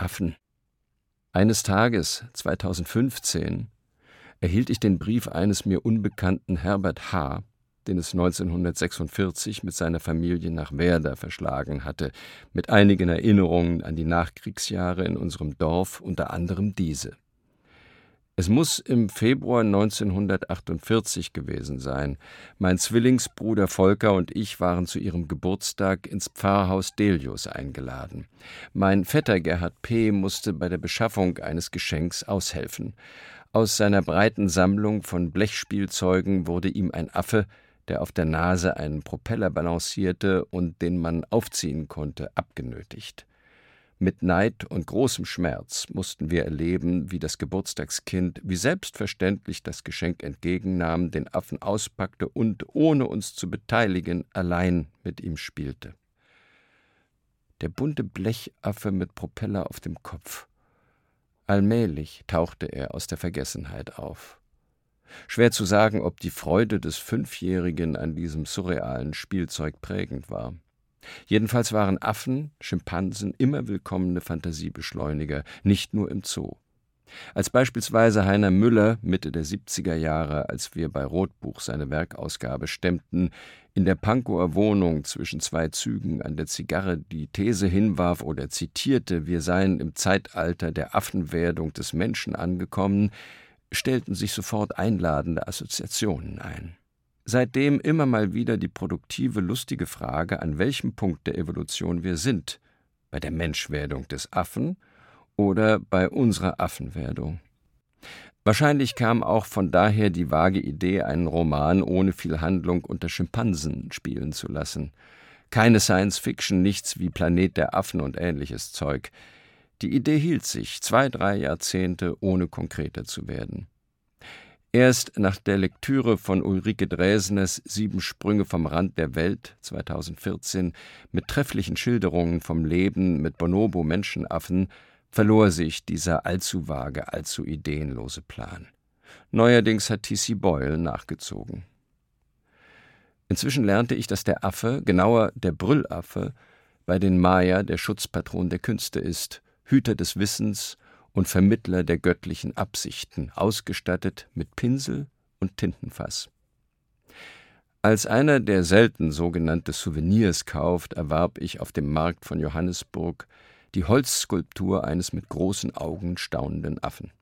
Affen. Eines Tages, 2015, erhielt ich den Brief eines mir unbekannten Herbert H., den es 1946 mit seiner Familie nach Werder verschlagen hatte, mit einigen Erinnerungen an die Nachkriegsjahre in unserem Dorf, unter anderem diese. Es muss im Februar 1948 gewesen sein. Mein Zwillingsbruder Volker und ich waren zu ihrem Geburtstag ins Pfarrhaus Delius eingeladen. Mein Vetter Gerhard P. musste bei der Beschaffung eines Geschenks aushelfen. Aus seiner breiten Sammlung von Blechspielzeugen wurde ihm ein Affe, der auf der Nase einen Propeller balancierte und den man aufziehen konnte, abgenötigt. Mit Neid und großem Schmerz mussten wir erleben, wie das Geburtstagskind wie selbstverständlich das Geschenk entgegennahm, den Affen auspackte und, ohne uns zu beteiligen, allein mit ihm spielte. Der bunte Blechaffe mit Propeller auf dem Kopf. Allmählich tauchte er aus der Vergessenheit auf. Schwer zu sagen, ob die Freude des Fünfjährigen an diesem surrealen Spielzeug prägend war. Jedenfalls waren Affen, Schimpansen immer willkommene Fantasiebeschleuniger, nicht nur im Zoo. Als beispielsweise Heiner Müller Mitte der 70er Jahre, als wir bei Rotbuch seine Werkausgabe stemmten, in der Pankower Wohnung zwischen zwei Zügen an der Zigarre die These hinwarf oder zitierte, wir seien im Zeitalter der Affenwerdung des Menschen angekommen, stellten sich sofort einladende Assoziationen ein. Seitdem immer mal wieder die produktive, lustige Frage, an welchem Punkt der Evolution wir sind, bei der Menschwerdung des Affen oder bei unserer Affenwerdung. Wahrscheinlich kam auch von daher die vage Idee, einen Roman ohne viel Handlung unter Schimpansen spielen zu lassen. Keine Science Fiction, nichts wie Planet der Affen und ähnliches Zeug. Die Idee hielt sich zwei, drei Jahrzehnte, ohne konkreter zu werden. Erst nach der Lektüre von Ulrike Dresners Sieben Sprünge vom Rand der Welt 2014 mit trefflichen Schilderungen vom Leben mit Bonobo-Menschenaffen verlor sich dieser allzu vage, allzu ideenlose Plan. Neuerdings hat T.C. Boyle nachgezogen. Inzwischen lernte ich, dass der Affe, genauer der Brüllaffe, bei den Maya der Schutzpatron der Künste ist, Hüter des Wissens und Vermittler der göttlichen Absichten, ausgestattet mit Pinsel und Tintenfass. Als einer, der selten sogenannte Souvenirs kauft, erwarb ich auf dem Markt von Johannesburg die Holzskulptur eines mit großen Augen staunenden Affen.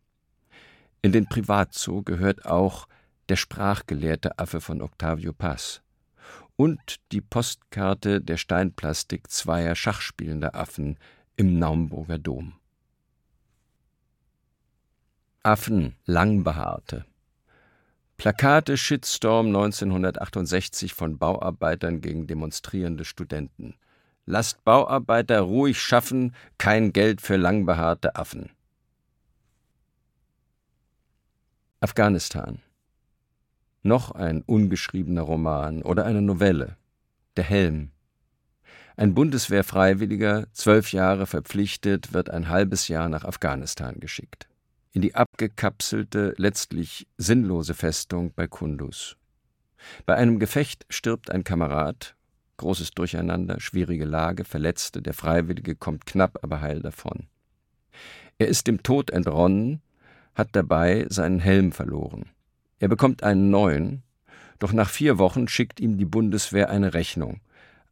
In den Privatzoo gehört auch der sprachgelehrte Affe von Octavio Paz und die Postkarte der Steinplastik zweier schachspielender Affen im Naumburger Dom. Affen, Langbehaarte. Plakate Shitstorm 1968 von Bauarbeitern gegen demonstrierende Studenten. Lasst Bauarbeiter ruhig schaffen, kein Geld für langbehaarte Affen. Afghanistan. Noch ein ungeschriebener Roman oder eine Novelle. Der Helm. Ein Bundeswehrfreiwilliger, zwölf Jahre verpflichtet, wird ein halbes Jahr nach Afghanistan geschickt in die abgekapselte, letztlich sinnlose Festung bei Kundus. Bei einem Gefecht stirbt ein Kamerad, großes Durcheinander, schwierige Lage, Verletzte, der Freiwillige kommt knapp, aber heil davon. Er ist dem Tod entronnen, hat dabei seinen Helm verloren. Er bekommt einen neuen, doch nach vier Wochen schickt ihm die Bundeswehr eine Rechnung.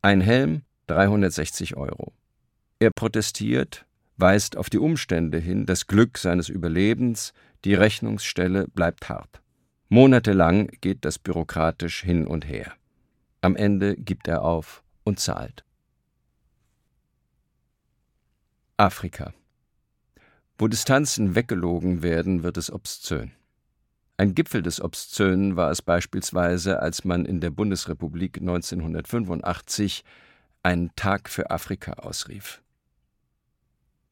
Ein Helm, 360 Euro. Er protestiert, weist auf die Umstände hin, das Glück seines Überlebens, die Rechnungsstelle bleibt hart. Monatelang geht das bürokratisch hin und her. Am Ende gibt er auf und zahlt. Afrika. Wo Distanzen weggelogen werden, wird es obszön. Ein Gipfel des Obszönen war es beispielsweise, als man in der Bundesrepublik 1985 einen Tag für Afrika ausrief.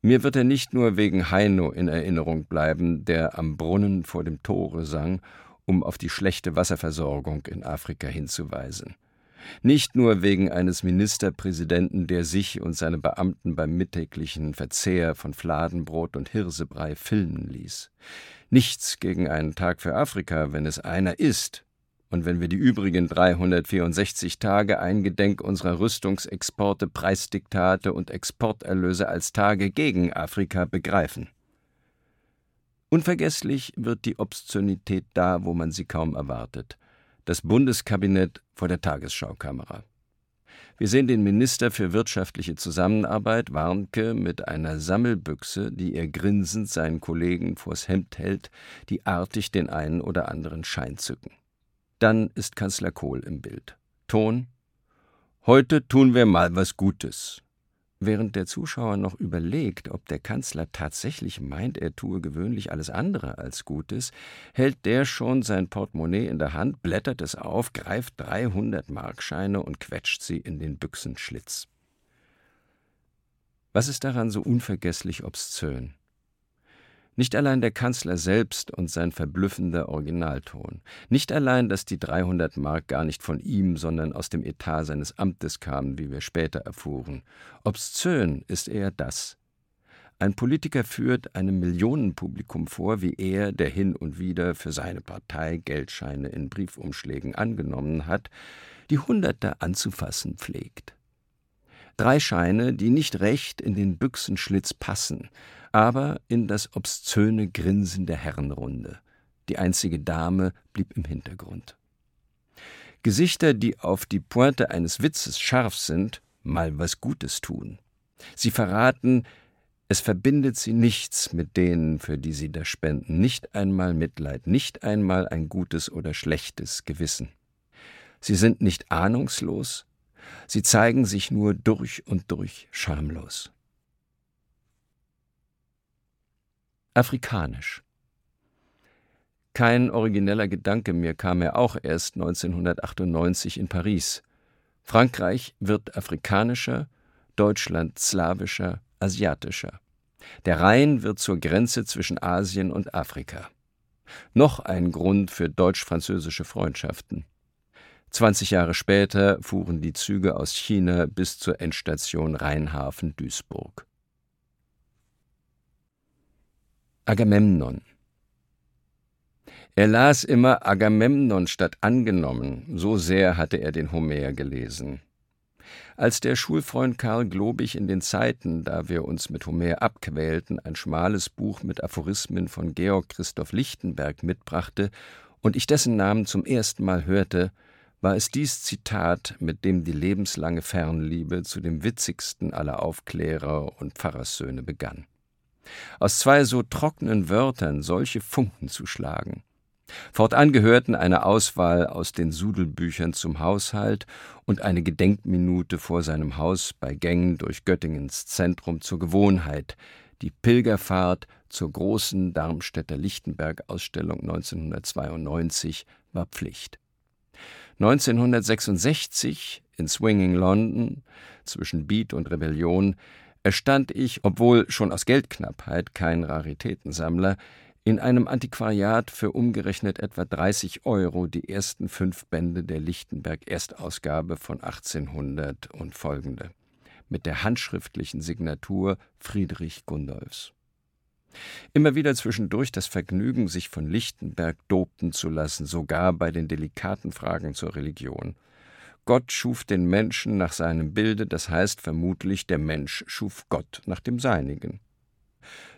Mir wird er nicht nur wegen Heino in Erinnerung bleiben, der am Brunnen vor dem Tore sang, um auf die schlechte Wasserversorgung in Afrika hinzuweisen. Nicht nur wegen eines Ministerpräsidenten, der sich und seine Beamten beim mittäglichen Verzehr von Fladenbrot und Hirsebrei filmen ließ. Nichts gegen einen Tag für Afrika, wenn es einer ist, Und wenn wir die übrigen 364 Tage eingedenk unserer Rüstungsexporte, Preisdiktate und Exporterlöse als Tage gegen Afrika begreifen. Unvergesslich wird die Obszönität da, wo man sie kaum erwartet. Das Bundeskabinett vor der Tagesschaukamera. Wir sehen den Minister für wirtschaftliche Zusammenarbeit, Warnke, mit einer Sammelbüchse, die er grinsend seinen Kollegen vors Hemd hält, die artig den einen oder anderen Schein zücken. Dann ist Kanzler Kohl im Bild. Ton Heute tun wir mal was Gutes. Während der Zuschauer noch überlegt, ob der Kanzler tatsächlich meint, er tue gewöhnlich alles andere als Gutes, hält der schon sein Portemonnaie in der Hand, blättert es auf, greift 300 Markscheine und quetscht sie in den Büchsenschlitz. Was ist daran so unvergesslich obszön? Nicht allein der Kanzler selbst und sein verblüffender Originalton. Nicht allein, dass die 300 Mark gar nicht von ihm, sondern aus dem Etat seines Amtes kamen, wie wir später erfuhren. Obszön ist eher das. Ein Politiker führt einem Millionenpublikum vor, wie er, der hin und wieder für seine Partei Geldscheine in Briefumschlägen angenommen hat, die Hunderte anzufassen pflegt. Drei Scheine, die nicht recht in den Büchsenschlitz passen, aber in das obszöne Grinsen der Herrenrunde. Die einzige Dame blieb im Hintergrund. Gesichter, die auf die Pointe eines Witzes scharf sind, mal was Gutes tun. Sie verraten, es verbindet sie nichts mit denen, für die sie da spenden, nicht einmal Mitleid, nicht einmal ein gutes oder schlechtes Gewissen. Sie sind nicht ahnungslos, sie zeigen sich nur durch und durch schamlos. afrikanisch. Kein origineller Gedanke mehr kam er auch erst 1998 in Paris. Frankreich wird afrikanischer, Deutschland slawischer, asiatischer. Der Rhein wird zur Grenze zwischen Asien und Afrika. Noch ein Grund für deutsch-französische Freundschaften. 20 Jahre später fuhren die Züge aus China bis zur Endstation Rheinhafen Duisburg. Agamemnon. Er las immer Agamemnon statt angenommen, so sehr hatte er den Homer gelesen. Als der Schulfreund Karl Globig in den Zeiten, da wir uns mit Homer abquälten, ein schmales Buch mit Aphorismen von Georg Christoph Lichtenberg mitbrachte und ich dessen Namen zum ersten Mal hörte, war es dies Zitat, mit dem die lebenslange Fernliebe zu dem witzigsten aller Aufklärer und Pfarrerssöhne begann aus zwei so trockenen Wörtern solche Funken zu schlagen. Fortan gehörten eine Auswahl aus den Sudelbüchern zum Haushalt und eine Gedenkminute vor seinem Haus bei Gängen durch Göttingens Zentrum zur Gewohnheit, die Pilgerfahrt zur großen Darmstädter Lichtenberg-Ausstellung 1992 war Pflicht. 1966 in Swinging London zwischen Beat und Rebellion erstand ich, obwohl schon aus Geldknappheit kein Raritätensammler, in einem Antiquariat für umgerechnet etwa 30 Euro die ersten fünf Bände der Lichtenberg-Erstausgabe von 1800 und folgende, mit der handschriftlichen Signatur Friedrich Gundolfs. Immer wieder zwischendurch das Vergnügen, sich von Lichtenberg dopen zu lassen, sogar bei den delikaten Fragen zur Religion. Gott schuf den Menschen nach seinem Bilde, das heißt vermutlich, der Mensch schuf Gott nach dem seinigen.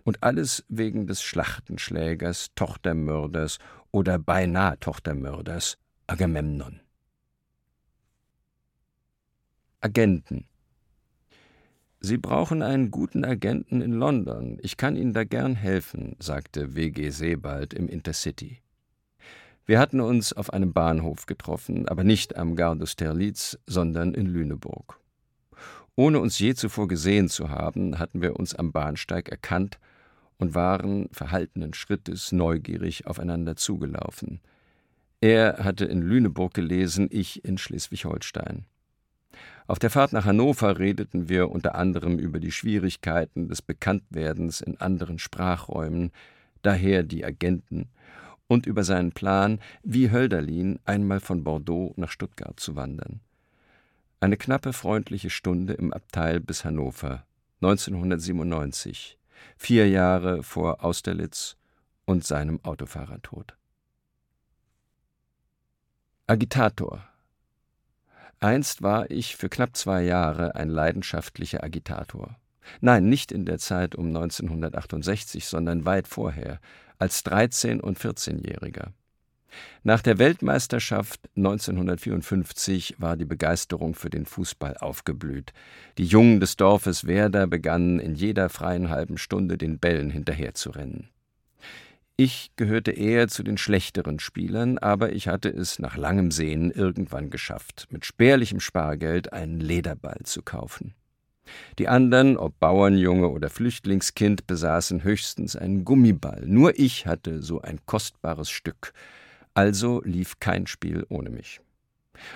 Und alles wegen des Schlachtenschlägers, Tochtermörders oder beinahe Tochtermörders Agamemnon. Agenten. Sie brauchen einen guten Agenten in London. Ich kann Ihnen da gern helfen, sagte W.G. Sebald im Intercity. Wir hatten uns auf einem Bahnhof getroffen, aber nicht am Gare d'Austerlitz, sondern in Lüneburg. Ohne uns je zuvor gesehen zu haben, hatten wir uns am Bahnsteig erkannt und waren verhaltenen Schrittes neugierig aufeinander zugelaufen. Er hatte in Lüneburg gelesen, ich in Schleswig-Holstein. Auf der Fahrt nach Hannover redeten wir unter anderem über die Schwierigkeiten des Bekanntwerdens in anderen Sprachräumen, daher die Agenten, und über seinen Plan, wie Hölderlin einmal von Bordeaux nach Stuttgart zu wandern. Eine knappe freundliche Stunde im Abteil bis Hannover, 1997, vier Jahre vor Austerlitz und seinem Autofahrertod. Agitator. Einst war ich für knapp zwei Jahre ein leidenschaftlicher Agitator. Nein, nicht in der Zeit um 1968, sondern weit vorher, als 13- und 14-Jähriger. Nach der Weltmeisterschaft 1954 war die Begeisterung für den Fußball aufgeblüht. Die Jungen des Dorfes Werder begannen in jeder freien halben Stunde den Bällen hinterherzurennen. Ich gehörte eher zu den schlechteren Spielern, aber ich hatte es nach langem Sehen irgendwann geschafft, mit spärlichem Spargeld einen Lederball zu kaufen. Die anderen, ob Bauernjunge oder Flüchtlingskind, besaßen höchstens einen Gummiball. Nur ich hatte so ein kostbares Stück. Also lief kein Spiel ohne mich.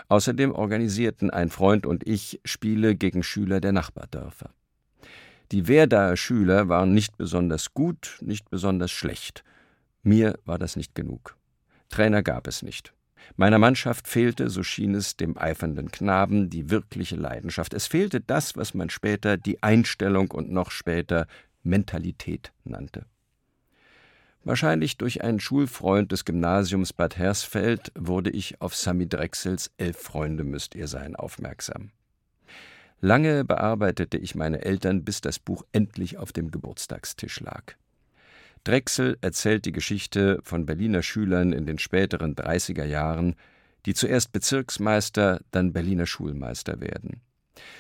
Außerdem organisierten ein Freund und ich Spiele gegen Schüler der Nachbardörfer. Die Werdaer Schüler waren nicht besonders gut, nicht besonders schlecht. Mir war das nicht genug. Trainer gab es nicht. Meiner Mannschaft fehlte, so schien es dem eifernden Knaben, die wirkliche Leidenschaft. Es fehlte das, was man später die Einstellung und noch später Mentalität nannte. Wahrscheinlich durch einen Schulfreund des Gymnasiums Bad Hersfeld wurde ich auf Sami Drechsels Elf Freunde müsst ihr sein aufmerksam. Lange bearbeitete ich meine Eltern, bis das Buch endlich auf dem Geburtstagstisch lag. Drechsel erzählt die Geschichte von Berliner Schülern in den späteren 30er Jahren, die zuerst Bezirksmeister, dann Berliner Schulmeister werden.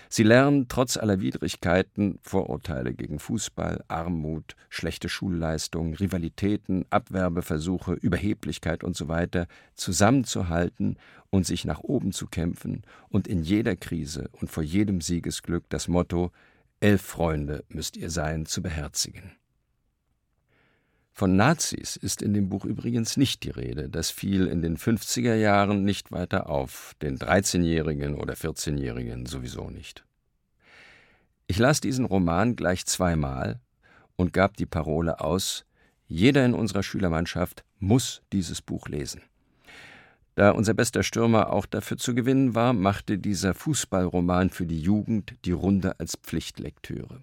Sie lernen trotz aller Widrigkeiten, Vorurteile gegen Fußball, Armut, schlechte Schulleistungen, Rivalitäten, Abwerbeversuche, Überheblichkeit usw. So zusammenzuhalten und sich nach oben zu kämpfen und in jeder Krise und vor jedem Siegesglück das Motto Elf Freunde müsst ihr sein zu beherzigen. Von Nazis ist in dem Buch übrigens nicht die Rede. Das fiel in den 50er Jahren nicht weiter auf, den 13-Jährigen oder 14-Jährigen sowieso nicht. Ich las diesen Roman gleich zweimal und gab die Parole aus, jeder in unserer Schülermannschaft muss dieses Buch lesen. Da unser bester Stürmer auch dafür zu gewinnen war, machte dieser Fußballroman für die Jugend die Runde als Pflichtlektüre.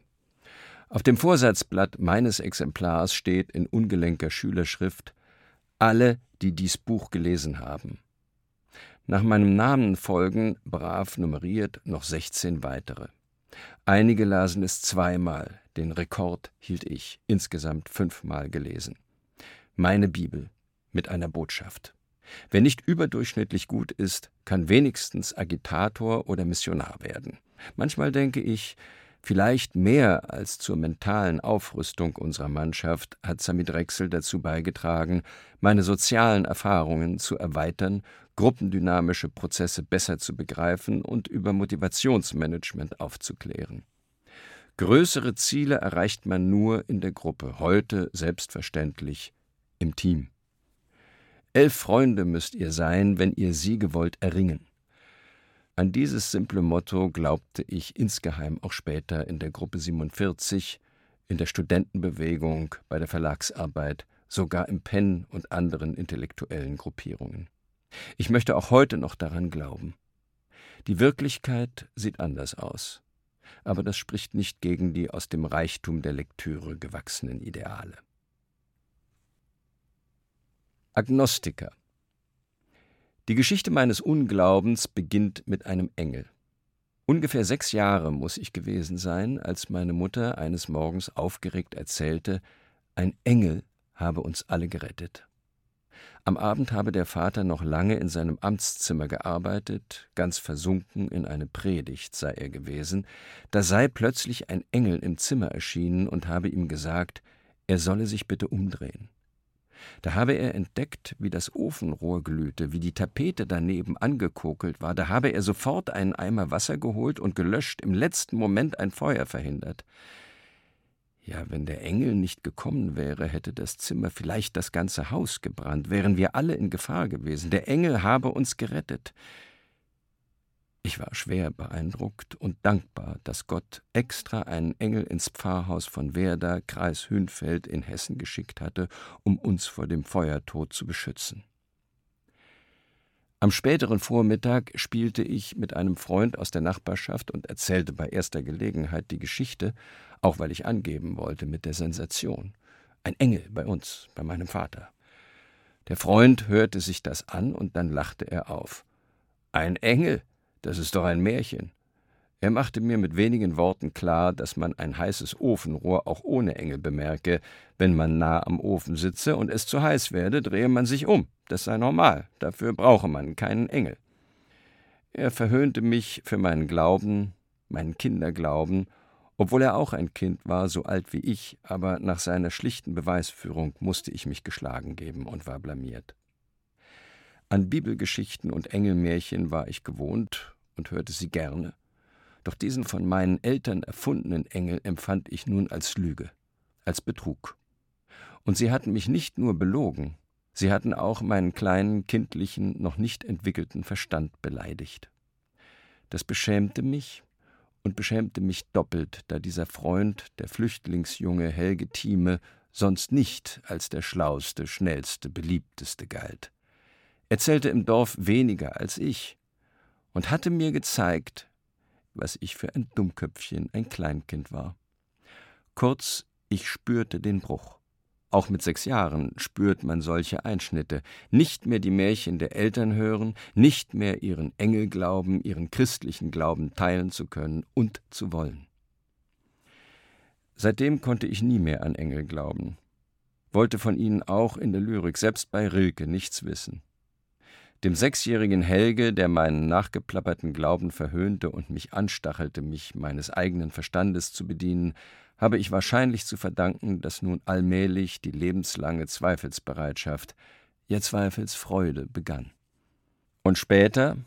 Auf dem Vorsatzblatt meines Exemplars steht in ungelenker Schülerschrift Alle, die dies Buch gelesen haben. Nach meinem Namen folgen, brav nummeriert, noch 16 weitere. Einige lasen es zweimal, den Rekord hielt ich, insgesamt fünfmal gelesen. Meine Bibel mit einer Botschaft. Wer nicht überdurchschnittlich gut ist, kann wenigstens Agitator oder Missionar werden. Manchmal denke ich, Vielleicht mehr als zur mentalen Aufrüstung unserer Mannschaft hat Sami Drechsel dazu beigetragen, meine sozialen Erfahrungen zu erweitern, gruppendynamische Prozesse besser zu begreifen und über Motivationsmanagement aufzuklären. Größere Ziele erreicht man nur in der Gruppe, heute selbstverständlich im Team. Elf Freunde müsst ihr sein, wenn ihr Siege wollt erringen. An dieses simple Motto glaubte ich insgeheim auch später in der Gruppe 47, in der Studentenbewegung, bei der Verlagsarbeit, sogar im Penn und anderen intellektuellen Gruppierungen. Ich möchte auch heute noch daran glauben. Die Wirklichkeit sieht anders aus, aber das spricht nicht gegen die aus dem Reichtum der Lektüre gewachsenen Ideale. Agnostiker die Geschichte meines Unglaubens beginnt mit einem Engel. Ungefähr sechs Jahre muss ich gewesen sein, als meine Mutter eines Morgens aufgeregt erzählte, ein Engel habe uns alle gerettet. Am Abend habe der Vater noch lange in seinem Amtszimmer gearbeitet, ganz versunken in eine Predigt sei er gewesen, da sei plötzlich ein Engel im Zimmer erschienen und habe ihm gesagt, er solle sich bitte umdrehen. Da habe er entdeckt, wie das Ofenrohr glühte, wie die Tapete daneben angekokelt war. Da habe er sofort einen Eimer Wasser geholt und gelöscht, im letzten Moment ein Feuer verhindert. Ja, wenn der Engel nicht gekommen wäre, hätte das Zimmer vielleicht das ganze Haus gebrannt, wären wir alle in Gefahr gewesen. Der Engel habe uns gerettet. Ich war schwer beeindruckt und dankbar, dass Gott extra einen Engel ins Pfarrhaus von Werder, Kreis Hünfeld in Hessen geschickt hatte, um uns vor dem Feuertod zu beschützen. Am späteren Vormittag spielte ich mit einem Freund aus der Nachbarschaft und erzählte bei erster Gelegenheit die Geschichte, auch weil ich angeben wollte mit der Sensation. Ein Engel bei uns, bei meinem Vater. Der Freund hörte sich das an und dann lachte er auf. Ein Engel, das ist doch ein Märchen. Er machte mir mit wenigen Worten klar, dass man ein heißes Ofenrohr auch ohne Engel bemerke. Wenn man nah am Ofen sitze und es zu heiß werde, drehe man sich um. Das sei normal. Dafür brauche man keinen Engel. Er verhöhnte mich für meinen Glauben, meinen Kinderglauben, obwohl er auch ein Kind war, so alt wie ich, aber nach seiner schlichten Beweisführung musste ich mich geschlagen geben und war blamiert. An Bibelgeschichten und Engelmärchen war ich gewohnt und hörte sie gerne. Doch diesen von meinen Eltern erfundenen Engel empfand ich nun als Lüge, als Betrug. Und sie hatten mich nicht nur belogen, sie hatten auch meinen kleinen, kindlichen, noch nicht entwickelten Verstand beleidigt. Das beschämte mich und beschämte mich doppelt, da dieser Freund, der Flüchtlingsjunge Helge Thieme, sonst nicht als der schlauste, schnellste, beliebteste galt. Er zählte im Dorf weniger als ich und hatte mir gezeigt, was ich für ein Dummköpfchen, ein Kleinkind war. Kurz, ich spürte den Bruch. Auch mit sechs Jahren spürt man solche Einschnitte. Nicht mehr die Märchen der Eltern hören, nicht mehr ihren Engelglauben, ihren christlichen Glauben teilen zu können und zu wollen. Seitdem konnte ich nie mehr an Engel glauben, wollte von ihnen auch in der Lyrik, selbst bei Rilke, nichts wissen. Dem sechsjährigen Helge, der meinen nachgeplapperten Glauben verhöhnte und mich anstachelte, mich meines eigenen Verstandes zu bedienen, habe ich wahrscheinlich zu verdanken, dass nun allmählich die lebenslange Zweifelsbereitschaft, ja Zweifelsfreude begann. Und später,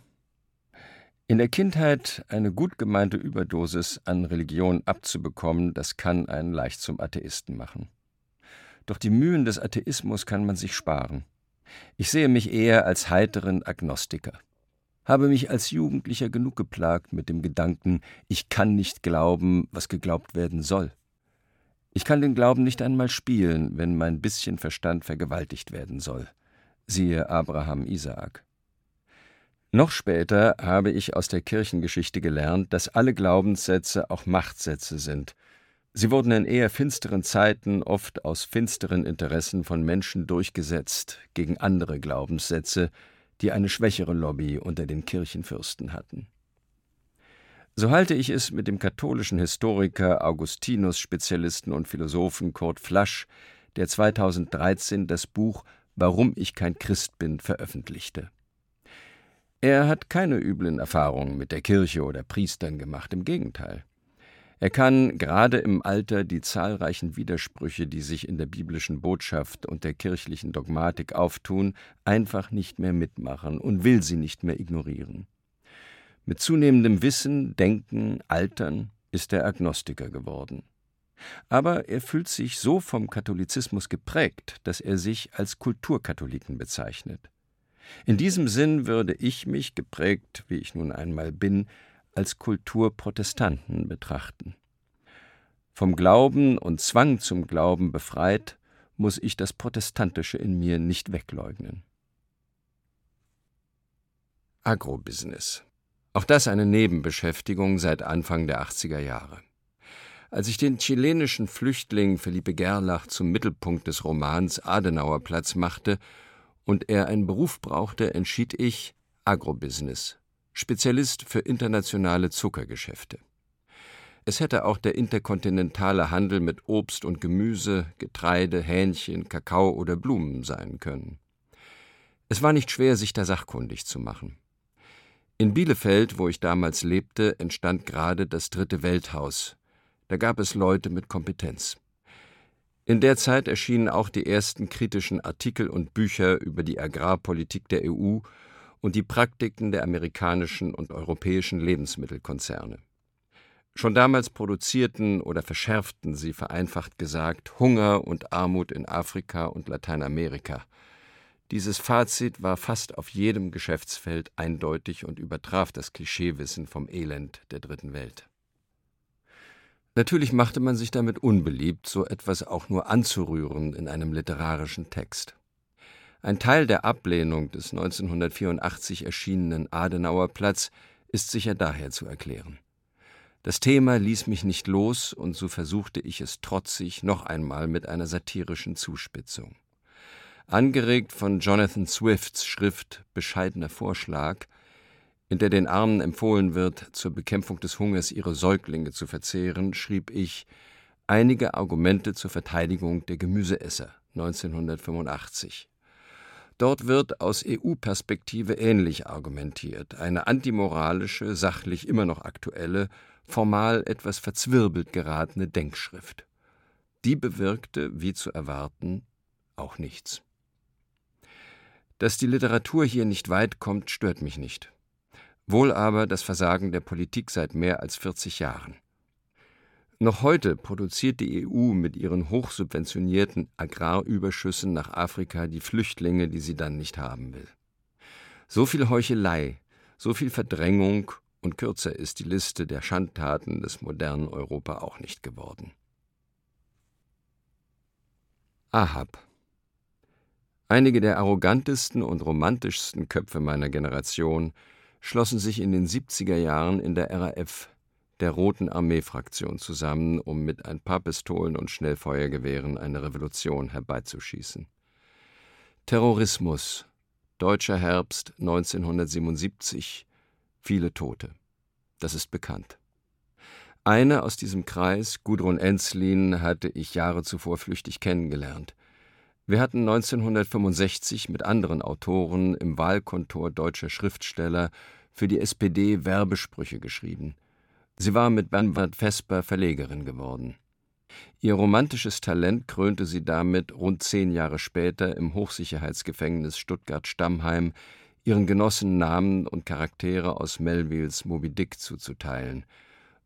in der Kindheit eine gut gemeinte Überdosis an Religion abzubekommen, das kann einen leicht zum Atheisten machen. Doch die Mühen des Atheismus kann man sich sparen. Ich sehe mich eher als heiteren Agnostiker. Habe mich als Jugendlicher genug geplagt mit dem Gedanken, ich kann nicht glauben, was geglaubt werden soll. Ich kann den Glauben nicht einmal spielen, wenn mein bisschen Verstand vergewaltigt werden soll. Siehe Abraham Isaak. Noch später habe ich aus der Kirchengeschichte gelernt, dass alle Glaubenssätze auch Machtsätze sind Sie wurden in eher finsteren Zeiten oft aus finsteren Interessen von Menschen durchgesetzt gegen andere Glaubenssätze, die eine schwächere Lobby unter den Kirchenfürsten hatten. So halte ich es mit dem katholischen Historiker, Augustinus-Spezialisten und Philosophen Kurt Flasch, der 2013 das Buch Warum ich kein Christ bin veröffentlichte. Er hat keine üblen Erfahrungen mit der Kirche oder Priestern gemacht, im Gegenteil. Er kann gerade im Alter die zahlreichen Widersprüche, die sich in der biblischen Botschaft und der kirchlichen Dogmatik auftun, einfach nicht mehr mitmachen und will sie nicht mehr ignorieren. Mit zunehmendem Wissen, Denken, Altern ist er Agnostiker geworden. Aber er fühlt sich so vom Katholizismus geprägt, dass er sich als Kulturkatholiken bezeichnet. In diesem Sinn würde ich mich, geprägt wie ich nun einmal bin, als Kulturprotestanten betrachten. Vom Glauben und Zwang zum Glauben befreit, muss ich das Protestantische in mir nicht wegleugnen. Agrobusiness. Auch das eine Nebenbeschäftigung seit Anfang der 80er Jahre. Als ich den chilenischen Flüchtling Felipe Gerlach zum Mittelpunkt des Romans Adenauer Platz machte und er einen Beruf brauchte, entschied ich Agrobusiness Spezialist für internationale Zuckergeschäfte. Es hätte auch der interkontinentale Handel mit Obst und Gemüse, Getreide, Hähnchen, Kakao oder Blumen sein können. Es war nicht schwer, sich da sachkundig zu machen. In Bielefeld, wo ich damals lebte, entstand gerade das dritte Welthaus. Da gab es Leute mit Kompetenz. In der Zeit erschienen auch die ersten kritischen Artikel und Bücher über die Agrarpolitik der EU und die Praktiken der amerikanischen und europäischen Lebensmittelkonzerne. Schon damals produzierten oder verschärften sie vereinfacht gesagt Hunger und Armut in Afrika und Lateinamerika. Dieses Fazit war fast auf jedem Geschäftsfeld eindeutig und übertraf das Klischeewissen vom Elend der dritten Welt. Natürlich machte man sich damit unbeliebt, so etwas auch nur anzurühren in einem literarischen Text. Ein Teil der Ablehnung des 1984 erschienenen Adenauer Platz ist sicher daher zu erklären. Das Thema ließ mich nicht los, und so versuchte ich es trotzig noch einmal mit einer satirischen Zuspitzung. Angeregt von Jonathan Swifts Schrift Bescheidener Vorschlag, in der den Armen empfohlen wird, zur Bekämpfung des Hungers ihre Säuglinge zu verzehren, schrieb ich Einige Argumente zur Verteidigung der Gemüseesser 1985. Dort wird aus EU-Perspektive ähnlich argumentiert, eine antimoralische, sachlich immer noch aktuelle, formal etwas verzwirbelt geratene Denkschrift. Die bewirkte, wie zu erwarten, auch nichts. Dass die Literatur hier nicht weit kommt, stört mich nicht. Wohl aber das Versagen der Politik seit mehr als 40 Jahren. Noch heute produziert die EU mit ihren hochsubventionierten Agrarüberschüssen nach Afrika die Flüchtlinge, die sie dann nicht haben will. So viel Heuchelei, so viel Verdrängung und kürzer ist die Liste der Schandtaten des modernen Europa auch nicht geworden. Ahab Einige der arrogantesten und romantischsten Köpfe meiner Generation schlossen sich in den 70er Jahren in der RAF, der Roten Armee-Fraktion, zusammen, um mit ein paar Pistolen und Schnellfeuergewehren eine Revolution herbeizuschießen. Terrorismus, Deutscher Herbst 1977, viele Tote. Das ist bekannt. Eine aus diesem Kreis, Gudrun Enzlin, hatte ich Jahre zuvor flüchtig kennengelernt. Wir hatten 1965 mit anderen Autoren im Wahlkontor deutscher Schriftsteller für die SPD Werbesprüche geschrieben. Sie war mit Bernhard Vesper Verlegerin geworden. Ihr romantisches Talent krönte sie damit rund zehn Jahre später im Hochsicherheitsgefängnis Stuttgart-Stammheim ihren Genossen Namen und Charaktere aus Melvilles Moby Dick zuzuteilen.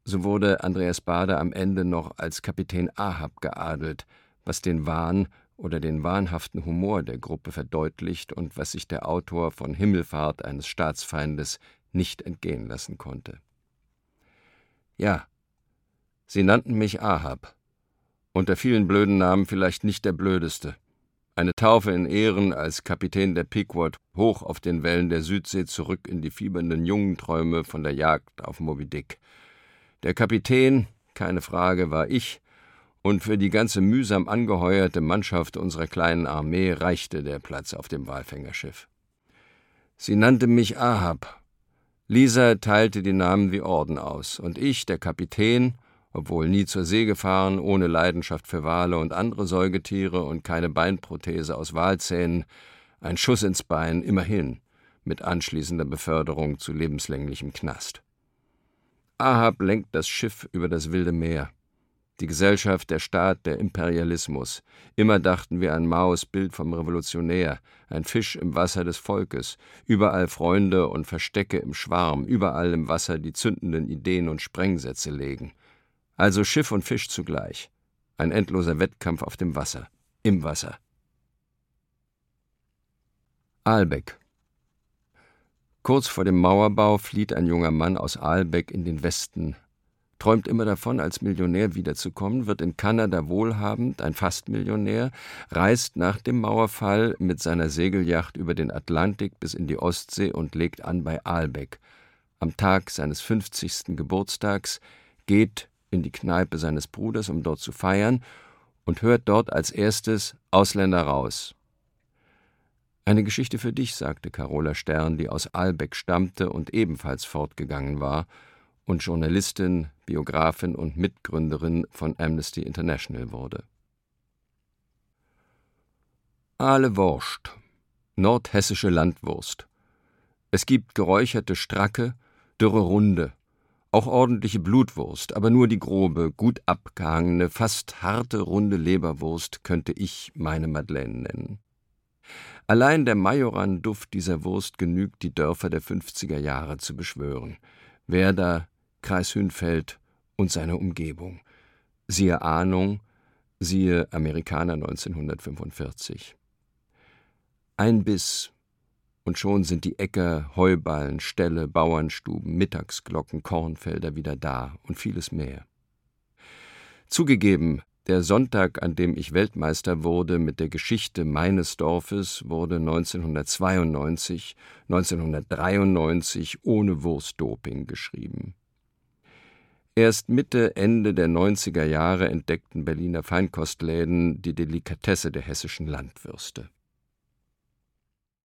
So wurde Andreas Bade am Ende noch als Kapitän Ahab geadelt, was den Wahn oder den wahnhaften Humor der Gruppe verdeutlicht und was sich der Autor von Himmelfahrt eines Staatsfeindes nicht entgehen lassen konnte. Ja, sie nannten mich Ahab. Unter vielen blöden Namen vielleicht nicht der blödeste. Eine Taufe in Ehren als Kapitän der Pequod hoch auf den Wellen der Südsee zurück in die fiebernden Jungenträume von der Jagd auf Moby Dick. Der Kapitän, keine Frage, war ich, und für die ganze mühsam angeheuerte Mannschaft unserer kleinen Armee reichte der Platz auf dem Walfängerschiff. Sie nannte mich Ahab, Lisa teilte die Namen wie Orden aus, und ich, der Kapitän, obwohl nie zur See gefahren, ohne Leidenschaft für Wale und andere Säugetiere und keine Beinprothese aus Walzähnen, ein Schuss ins Bein, immerhin, mit anschließender Beförderung zu lebenslänglichem Knast. Ahab lenkt das Schiff über das wilde Meer die Gesellschaft, der Staat, der Imperialismus. Immer dachten wir an Maos Bild vom Revolutionär, ein Fisch im Wasser des Volkes, überall Freunde und Verstecke im Schwarm, überall im Wasser die zündenden Ideen und Sprengsätze legen. Also Schiff und Fisch zugleich. Ein endloser Wettkampf auf dem Wasser, im Wasser. Aalbeck Kurz vor dem Mauerbau flieht ein junger Mann aus Aalbeck in den Westen träumt immer davon, als Millionär wiederzukommen, wird in Kanada wohlhabend, ein Fastmillionär, reist nach dem Mauerfall mit seiner Segelyacht über den Atlantik bis in die Ostsee und legt an bei Aalbeck. Am Tag seines 50. Geburtstags geht in die Kneipe seines Bruders, um dort zu feiern, und hört dort als erstes Ausländer raus. Eine Geschichte für dich, sagte Carola Stern, die aus Aalbeck stammte und ebenfalls fortgegangen war, und Journalistin, Biografin und Mitgründerin von Amnesty International wurde. Aale Wurst, nordhessische Landwurst. Es gibt geräucherte Stracke, dürre Runde, auch ordentliche Blutwurst, aber nur die grobe, gut abgehangene, fast harte, runde Leberwurst könnte ich meine Madeleine nennen. Allein der Majoran-Duft dieser Wurst genügt, die Dörfer der 50er Jahre zu beschwören. Werder, Kreis Hünfeld und seine Umgebung. Siehe Ahnung, siehe Amerikaner 1945. Ein Biss, und schon sind die Äcker, Heuballen, Ställe, Bauernstuben, Mittagsglocken, Kornfelder wieder da und vieles mehr. Zugegeben, der Sonntag, an dem ich Weltmeister wurde mit der Geschichte meines Dorfes, wurde 1992, 1993 ohne Wurstdoping geschrieben. Erst Mitte, Ende der 90er Jahre entdeckten Berliner Feinkostläden die Delikatesse der hessischen Landwürste.